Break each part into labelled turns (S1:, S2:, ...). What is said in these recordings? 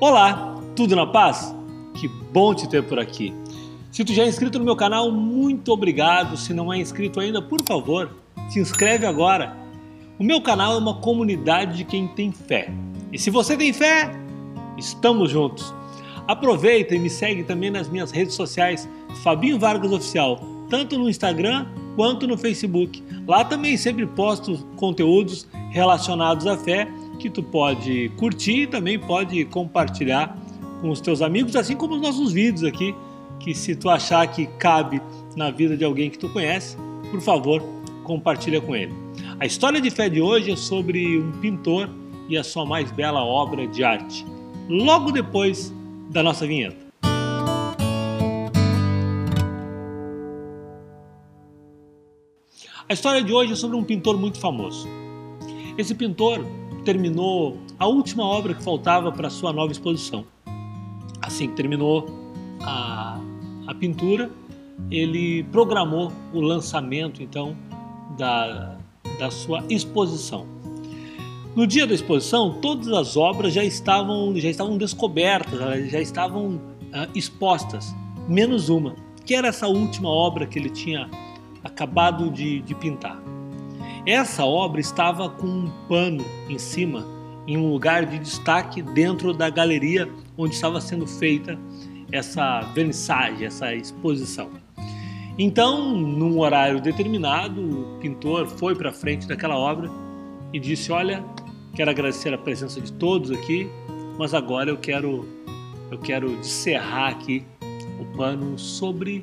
S1: Olá, tudo na paz? Que bom te ter por aqui. Se tu já é inscrito no meu canal, muito obrigado. Se não é inscrito ainda, por favor, se inscreve agora. O meu canal é uma comunidade de quem tem fé. E se você tem fé, estamos juntos. Aproveita e me segue também nas minhas redes sociais, Fabinho Vargas Oficial, tanto no Instagram quanto no Facebook. Lá também sempre posto conteúdos relacionados à fé que tu pode curtir e também pode compartilhar com os teus amigos, assim como os nossos vídeos aqui, que se tu achar que cabe na vida de alguém que tu conhece, por favor, compartilha com ele. A história de fé de hoje é sobre um pintor e a sua mais bela obra de arte. Logo depois da nossa vinheta. A história de hoje é sobre um pintor muito famoso. Esse pintor terminou a última obra que faltava para sua nova exposição. Assim que terminou a, a pintura, ele programou o lançamento então da, da sua exposição. No dia da exposição, todas as obras já estavam, já estavam descobertas, já estavam uh, expostas, menos uma, que era essa última obra que ele tinha acabado de, de pintar. Essa obra estava com um pano em cima, em um lugar de destaque dentro da galeria onde estava sendo feita essa vernissagem, essa exposição. Então, num horário determinado, o pintor foi para frente daquela obra e disse: Olha, quero agradecer a presença de todos aqui, mas agora eu quero eu quero descerrar aqui o pano sobre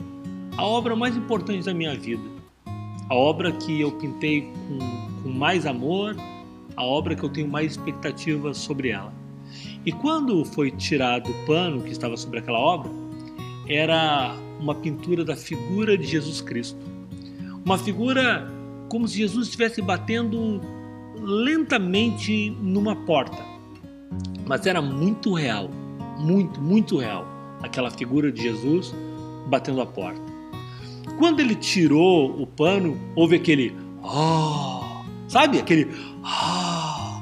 S1: a obra mais importante da minha vida, a obra que eu pintei com, com mais amor, a obra que eu tenho mais expectativas sobre ela. E quando foi tirado o pano que estava sobre aquela obra, era uma pintura da figura de Jesus Cristo. Uma figura como se Jesus estivesse batendo lentamente numa porta. Mas era muito real, muito, muito real, aquela figura de Jesus batendo a porta. Quando ele tirou o pano, houve aquele ah, sabe? Aquele ah,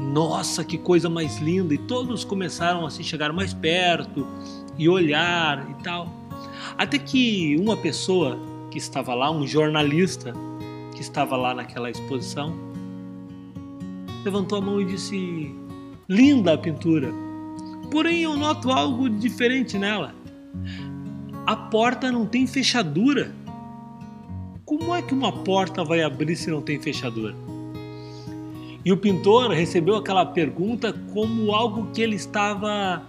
S1: nossa, que coisa mais linda! E todos começaram a se chegar mais perto e olhar e tal. Até que uma pessoa que estava lá, um jornalista que estava lá naquela exposição, levantou a mão e disse: Linda a pintura, porém eu noto algo diferente nela a porta não tem fechadura. Como é que uma porta vai abrir se não tem fechadura? E o pintor recebeu aquela pergunta como algo que ele estava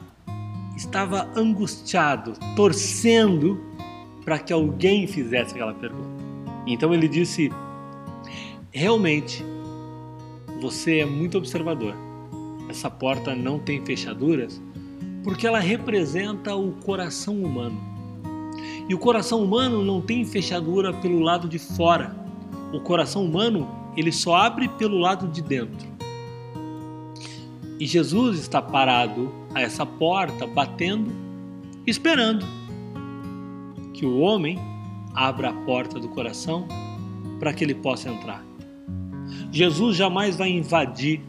S1: estava angustiado, torcendo para que alguém fizesse aquela pergunta. Então ele disse: Realmente, você é muito observador. Essa porta não tem fechaduras porque ela representa o coração humano. E o coração humano não tem fechadura pelo lado de fora. O coração humano, ele só abre pelo lado de dentro. E Jesus está parado a essa porta, batendo, esperando que o homem abra a porta do coração para que ele possa entrar. Jesus jamais vai invadir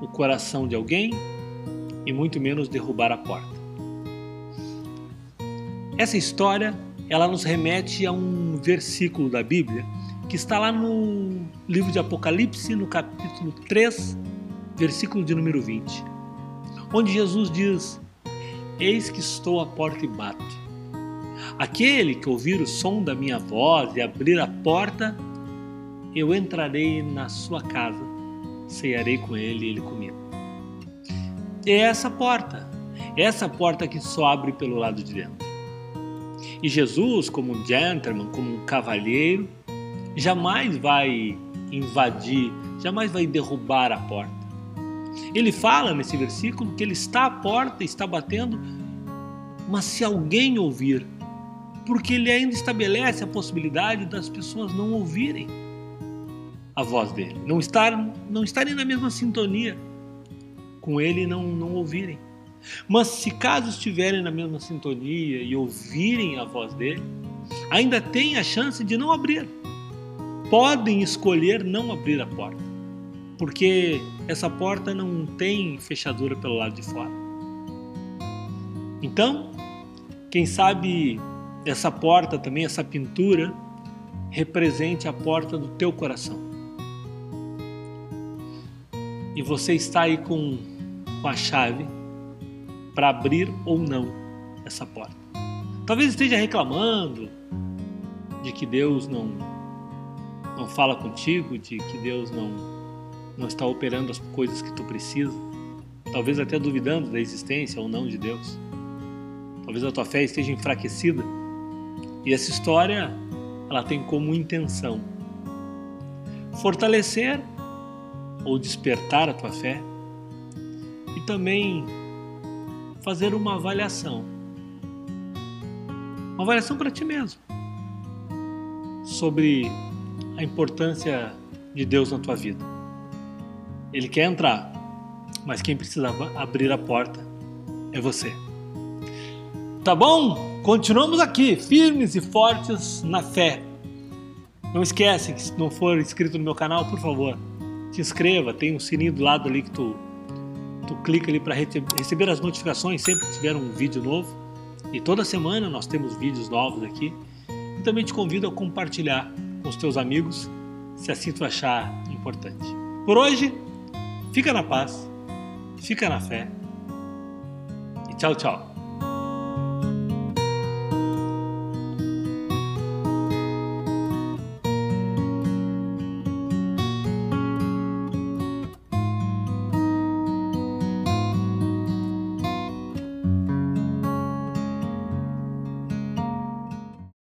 S1: o coração de alguém e muito menos derrubar a porta. Essa história, ela nos remete a um versículo da Bíblia que está lá no livro de Apocalipse, no capítulo 3, versículo de número 20, onde Jesus diz: Eis que estou à porta e bato. Aquele que ouvir o som da minha voz e abrir a porta, eu entrarei na sua casa, cearei com ele e ele comigo. É essa porta, é essa porta que só abre pelo lado de dentro. E Jesus, como um gentleman, como um cavalheiro, jamais vai invadir, jamais vai derrubar a porta. Ele fala nesse versículo que ele está à porta, está batendo, mas se alguém ouvir, porque ele ainda estabelece a possibilidade das pessoas não ouvirem a voz dele, não, estar, não estarem na mesma sintonia com ele não, não ouvirem. Mas se caso estiverem na mesma sintonia e ouvirem a voz dele, ainda têm a chance de não abrir. Podem escolher não abrir a porta, porque essa porta não tem fechadura pelo lado de fora. Então, quem sabe essa porta também, essa pintura, represente a porta do teu coração. E você está aí com, com a chave para abrir ou não essa porta. Talvez esteja reclamando de que Deus não não fala contigo, de que Deus não não está operando as coisas que tu precisa. Talvez até duvidando da existência ou não de Deus. Talvez a tua fé esteja enfraquecida. E essa história, ela tem como intenção fortalecer ou despertar a tua fé e também fazer uma avaliação. Uma avaliação para ti mesmo sobre a importância de Deus na tua vida. Ele quer entrar, mas quem precisa abrir a porta é você. Tá bom? Continuamos aqui, firmes e fortes na fé. Não esquece que se não for inscrito no meu canal, por favor, te inscreva, tem um sininho do lado ali que tu tu clica ali para receber as notificações sempre que tiver um vídeo novo. E toda semana nós temos vídeos novos aqui. E também te convido a compartilhar com os teus amigos, se assim tu achar importante. Por hoje, fica na paz, fica na fé e tchau, tchau.